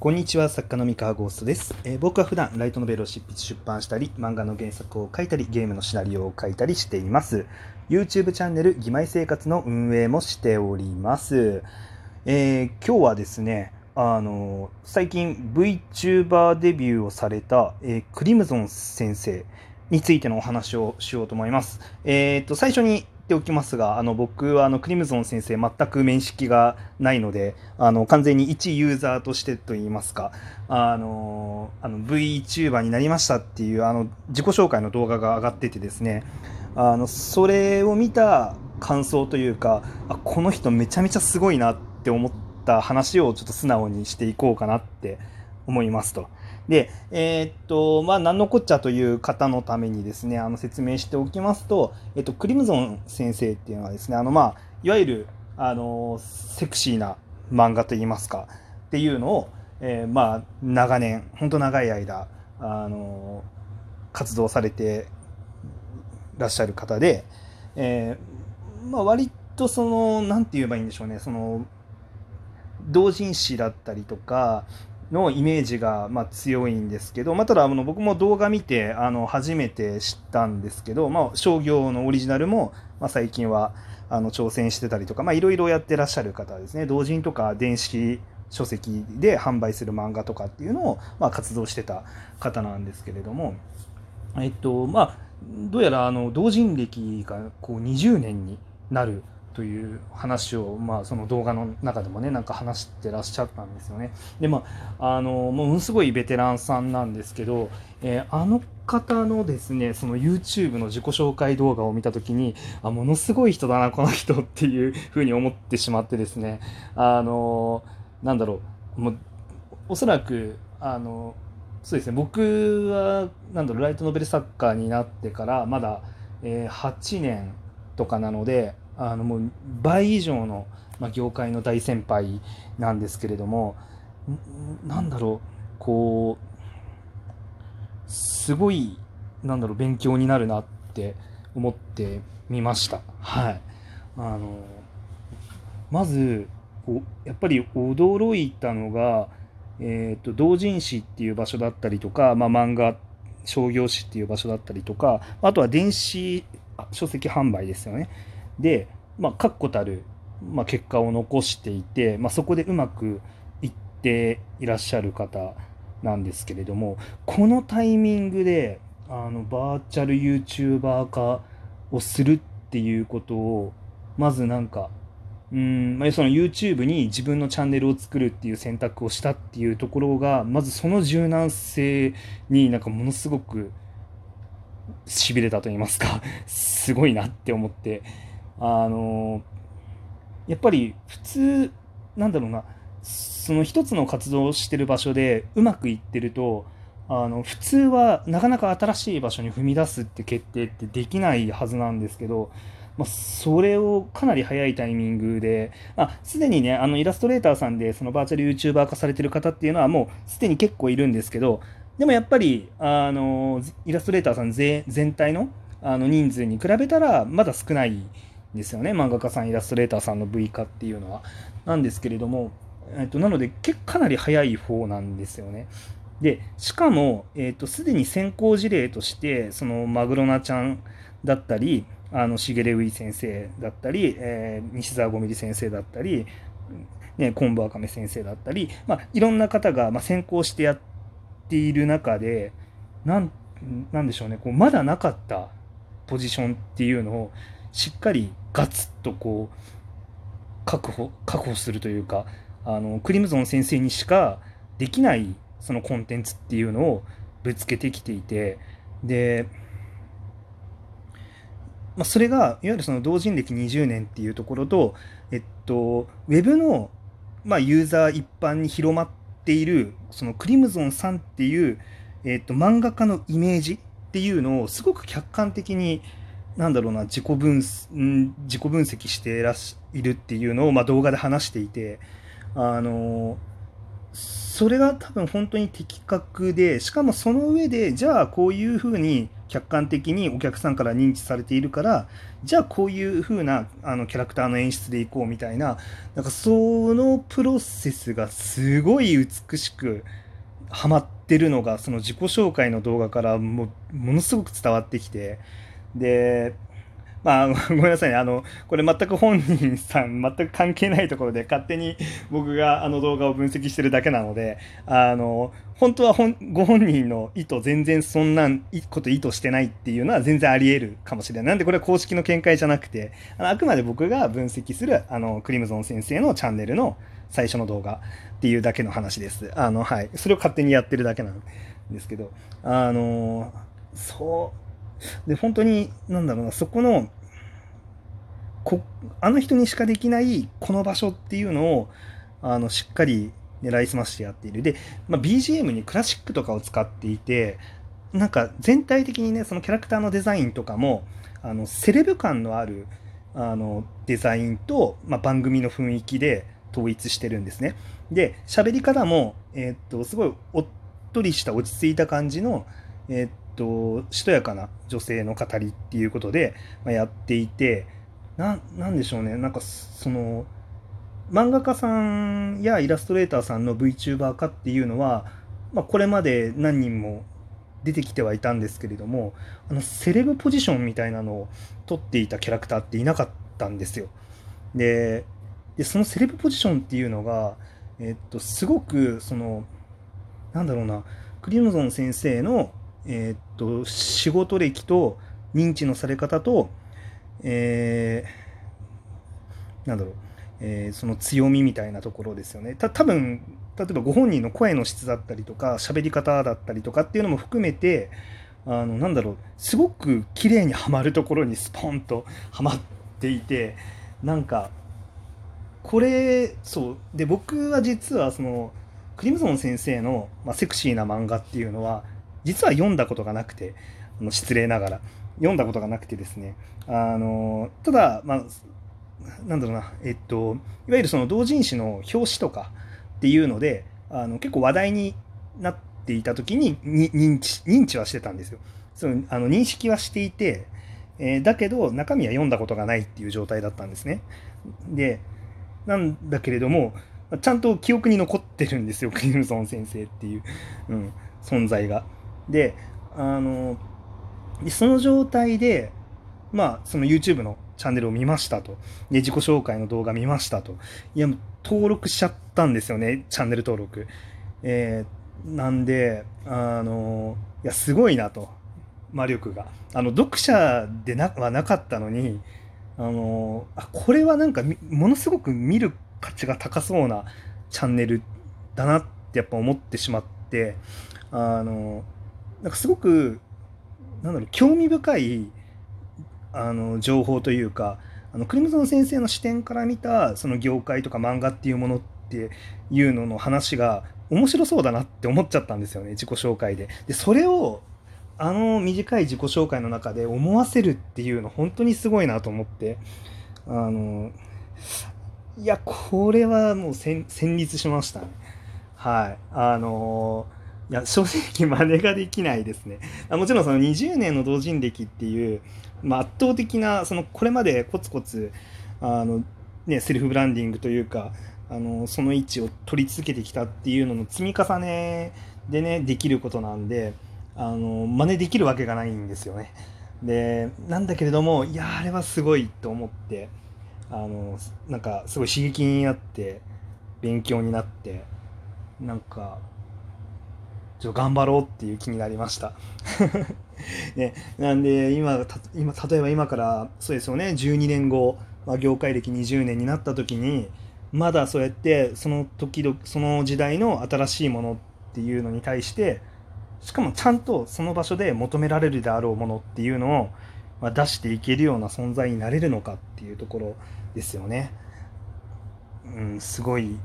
こんにちは、作家の三河ゴーストです、えー僕は普段ライトノベルを執筆出版したり、漫画の原作を書いたり、ゲームのシナリオを書いたりしています。YouTube チャンネル、義妹生活の運営もしております。えー今日はですね、あの最近 VTuber デビューをされた、えクリムゾン先生についてのお話をしようと思います。えー、と最初にておきますが、あの僕はあのクリムゾン先生全く面識がないので、あの完全に一ユーザーとしてといいますか、あのあの VTuber になりましたっていうあの自己紹介の動画が上がっててですね、あのそれを見た感想というか、あこの人めちゃめちゃすごいなって思った話をちょっと素直にしていこうかなって思いますと。で、えーっと、まあ、何のこっちゃという方のためにですね、あの説明しておきますと、えっと、クリムゾン先生っていうのはですね、あの、まあ、いわゆる、あの、セクシーな漫画といいますか、っていうのを、えーまあ、長年、本当長い間、あの、活動されてらっしゃる方で、えーまあ、割とその、なんて言えばいいんでしょうね、その、同人誌だったりとかのイメージがま強いんですけど、まあ、ただあの僕も動画見てあの初めて知ったんですけど、まあ、商業のオリジナルも、ま、最近はあの挑戦してたりとかいろいろやってらっしゃる方ですね。同人とか電子書籍で販売する漫画とかっていうのを、ま、活動してた方なんですけれどもえっとまあどうやらあの同人歴がこう20年になるという話を、まあ、その動画の中でもねなんか話してらっしゃったんですよね。でまああのものすごいベテランさんなんですけど、えーあの方のですねその YouTube の自己紹介動画を見た時にあものすごい人だなこの人っていうふうに思ってしまってですねあのなんだろうもうおそらくあのそうですね僕はなんだろうライトノベル作家になってからまだ、えー8年とかなのであのもう倍以上の、まあ、業界の大先輩なんですけれどもなんだろうこうすごいなんだろう勉強になるなって思ってみました。はい、あのまずこうやっぱり驚いたのが、えー、と同人誌っていう場所だったりとか、まあ、漫画商業誌っていう場所だったりとかあとは電子書籍販売ですよね。で、まあ、確固たる、まあ、結果を残していて、まあ、そこでうまくいっていらっしゃる方なんですけれどもこのタイミングであのバーチャル YouTuber 化をするっていうことをまずなんかうんまあ、その YouTube に自分のチャンネルを作るっていう選択をしたっていうところがまずその柔軟性になんかものすごくしびれたと言いますかすごいなって思ってあのやっぱり普通なんだろうなその一つの活動をしてる場所でうまくいってるとあの普通はなかなか新しい場所に踏み出すって決定ってできないはずなんですけど、まあ、それをかなり早いタイミングで、あ、すでにね、あのイラストレーターさんでそのバーチャル YouTuber 化されてる方っていうのはもうすでに結構いるんですけど、でもやっぱり、あの、イラストレーターさん全体のあの人数に比べたらまだ少ないですよね。漫画家さん、イラストレーターさんの V 化っていうのは。なんですけれども、えっと、なのでかなり早い方なんですよね。で、しかも、えっと、すでに先行事例として、そのマグロナちゃんだったり、あの、しげれうい先生だったり、えー西澤ごみり先生だったり、ね、昆布あかめ先生だったり、まあ、いろんな方が、まあ、先行してやっている中で、なん、なんでしょうね、こう、まだなかったポジションっていうのを、しっかりガツッとこう、確保、確保するというか、あの、クリムゾン先生にしかできない、そのコンテンツっていうのをぶつけてきていて、で、まあ、それがいわゆるその同人歴20年っていうところと、えっと、ウェブの、まあ、ユーザー一般に広まっているそのクリムゾンさんっていう、えっと、漫画家のイメージっていうのをすごく客観的になんだろうな自己分自己分析してらっしいるっていうのを、まあ、動画で話していてあのそれが多分本当に的確でしかもその上でじゃあこういうふうに客観的にお客さんから認知されているからじゃあこういう風なあなキャラクターの演出でいこうみたいななんかそのプロセスがすごい美しくはまってるのがその自己紹介の動画からもものすごく伝わってきてでまあ、ごめんなさいね。あの、これ全く本人さん、全く関係ないところで勝手に僕があの動画を分析してるだけなので、あの、本当は本ご本人の意図全然そんなこと意図してないっていうのは全然あり得るかもしれない。なんでこれは公式の見解じゃなくて、あのあくまで僕が分析するあのクリムゾン先生のチャンネルの最初の動画っていうだけの話です。あの、はい。それを勝手にやってるだけなんですけど、あの、そう。で、本当に、なんだろうな、そこの、こあの人にしかできないこの場所っていうのをあのしっかり狙いすましてやっている。で、まあ、BGM にクラシックとかを使っていて、なんか全体的にね、そのキャラクターのデザインとかも、あのセレブ感のあるあのデザインと、まあ、番組の雰囲気で統一してるんですね。で、喋り方も、えー、っと、すごいおっとりした落ち着いた感じの、えー、っと、しとやかな女性の語りっていうことで、まあ、やっていて、な、なんでしょうね、なんかその、漫画家さんやイラストレーターさんの VTuber 化っていうのは、まあ、これまで何人も出てきてはいたんですけれどもあのセレブポジションみたいなのを取っていたキャラクターっていなかったんですよ。ででそのセレブポジションっていうのが、えっと、すごくそのなんだろうなクリムゾン先生の、えっと、仕事歴と認知のされ方と、えー、なんだろうえー、その強みみたいなところですよね。た多分例えばご本人の声の質だったりとか喋り方だったりとかっていうのも含めてあのなんだろうすごく綺麗にはまるところにスポンとはまっていてなんかこれそうで僕は実はそのクリムゾン先生の、まあ、セクシーな漫画っていうのは実は読んだことがなくてあの失礼ながら読んだことがなくてですねあのただ、まあ、なんだろうな、えっと、いわゆるその同人誌の表紙とかっていうので、あの結構話題になっていた時にに認知認知はしてたんですよ。そのあの認識はしていて、えー、だけど中身は読んだことがないっていう状態だったんですね。で、なんだけれども、ちゃんと記憶に残ってるんですよ、クリムゾン先生っていう、うん、存在が。で、あの、その状態で、まあ、その YouTube のチャンネルを見ましたと。で、自己紹介の動画見ましたと。いや、登録しちゃったんですよね、チャンネル登録。えー、なんで、あの、いや、すごいなと。魔力が。あの、読者でなはなかったのに、あの、あ、これはなんか、ものすごく見る価値が高そうなチャンネルだなってやっぱ思ってしまって、あの、なんかすごく、なんだろう、興味深いあの情報というかあのクリムゾン先生の視点から見たその業界とか漫画っていうものっていうのの話が面白そうだなって思っちゃったんですよね自己紹介で。でそれをあの短い自己紹介の中で思わせるっていうの本当にすごいなと思ってあのいやこれはもう戦慄しましたね。はいあのいや正直真似ができないですね。もちろんその20年の同人歴っていうまあ、圧倒的なそのこれまでコツコツあの、ね、セルフブランディングというかあのその位置を取り続けてきたっていうのの積み重ねでねできることなんであの真似できるわけがないんですよね。でなんだけれどもいやあれはすごいと思ってあのなんかすごい刺激になって勉強になってなんかちょっと頑張ろうっていう気になりました。ね、なんで今今例えば今からそうですよね12年後、まあ、業界歴20年になった時にまだそうやってその時々その時代の新しいものっていうのに対してしかもちゃんとその場所で求められるであろうものっていうのを、まあ、出していけるような存在になれるのかっていうところですよね。うん、すごい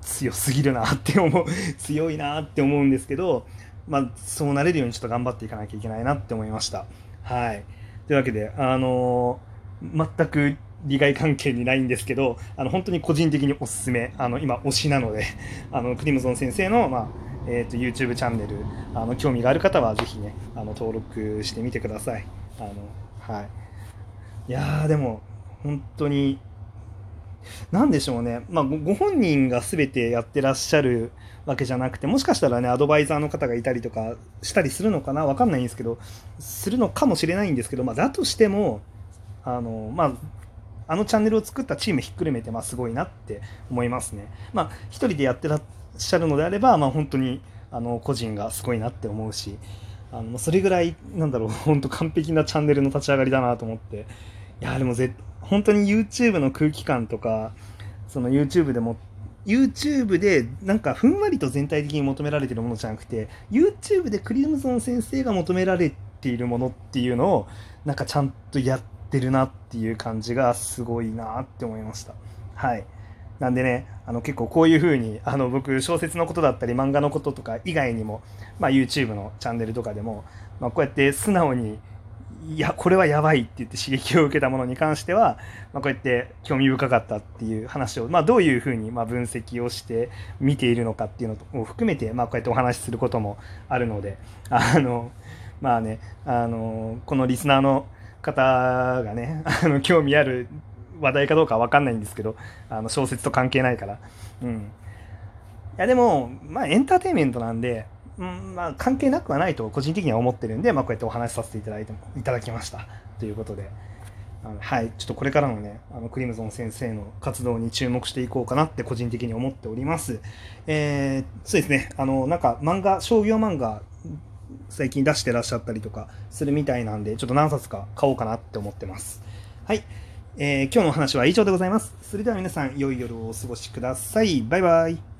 強すぎるなって思う 強いなって思うんですけど、まあ、そうなれるようにちょっと頑張っていかなきゃいけないなって思いました。はい。というわけで、あのー、全く利害関係にないんですけど、あの、本当に個人的におすすめ、あの、今、推しなので、あの、クリムゾン先生の、まあ、えーと、YouTube チャンネルあの興味がある方はぜひねあの登録してみてくださいあのはいいやでも本当に何でしょうね、まあ、ご本人が全てやってらっしゃるわけじゃなくてもしかしたらねアドバイザーの方がいたりとかしたりするのかな？分かんないんですけどするのかもしれないんですけど、まあ、だとしてもあのまああのチャンネルを作ったチームひっくるめて、まあ、すごいなって思いますね。まあ、一人でやってらっしゃるのであれば、まあ、本当にあの個人がすごいなって思うし、あのそれぐらい、なんだろう、本当完璧なチャンネルの立ち上がりだなと思って、いや、でもぜ本当に YouTube の空気感とか、その YouTube でも YouTube でなんかふんわりと全体的に求められてるものじゃなくて YouTube でクリムゾン先生が求められているものっていうのをなんかちゃんとやってるなっていう感じがすごいなって思いました。はい。なんでねあの結構こういう風にあの僕小説のことだったり漫画のこととか以外にも、まあ、YouTube のチャンネルとかでも、まあ、こうやって素直にいやこれはやばいって言って刺激を受けたものに関しては、まあ、こうやって興味深かったっていう話を、まあ、どういうふうにま分析をして見ているのかっていうのを含めて、まあ、こうやってお話しすることもあるのであのまあねあのこのリスナーの方がねあの興味ある話題かどうかは分かんないんですけどあの小説と関係ないから。うん、いやでも、まあ、エンターテインメントなんでうんまあ、関係なくはないと個人的には思ってるんで、まあ、こうやってお話しさせていただいていただきました。ということであのはい。ちょっとこれからのねあのクリムゾン先生の活動に注目していこうかなって個人的に思っております。えー、そうですね。あのなんか漫画商業漫画最近出してらっしゃったりとかするみたいなんでちょっと何冊か買おうかなって思ってます。はい、えー、今日のお話は以上でございます。それでは皆さん良い夜をお過ごしください。バイバイ。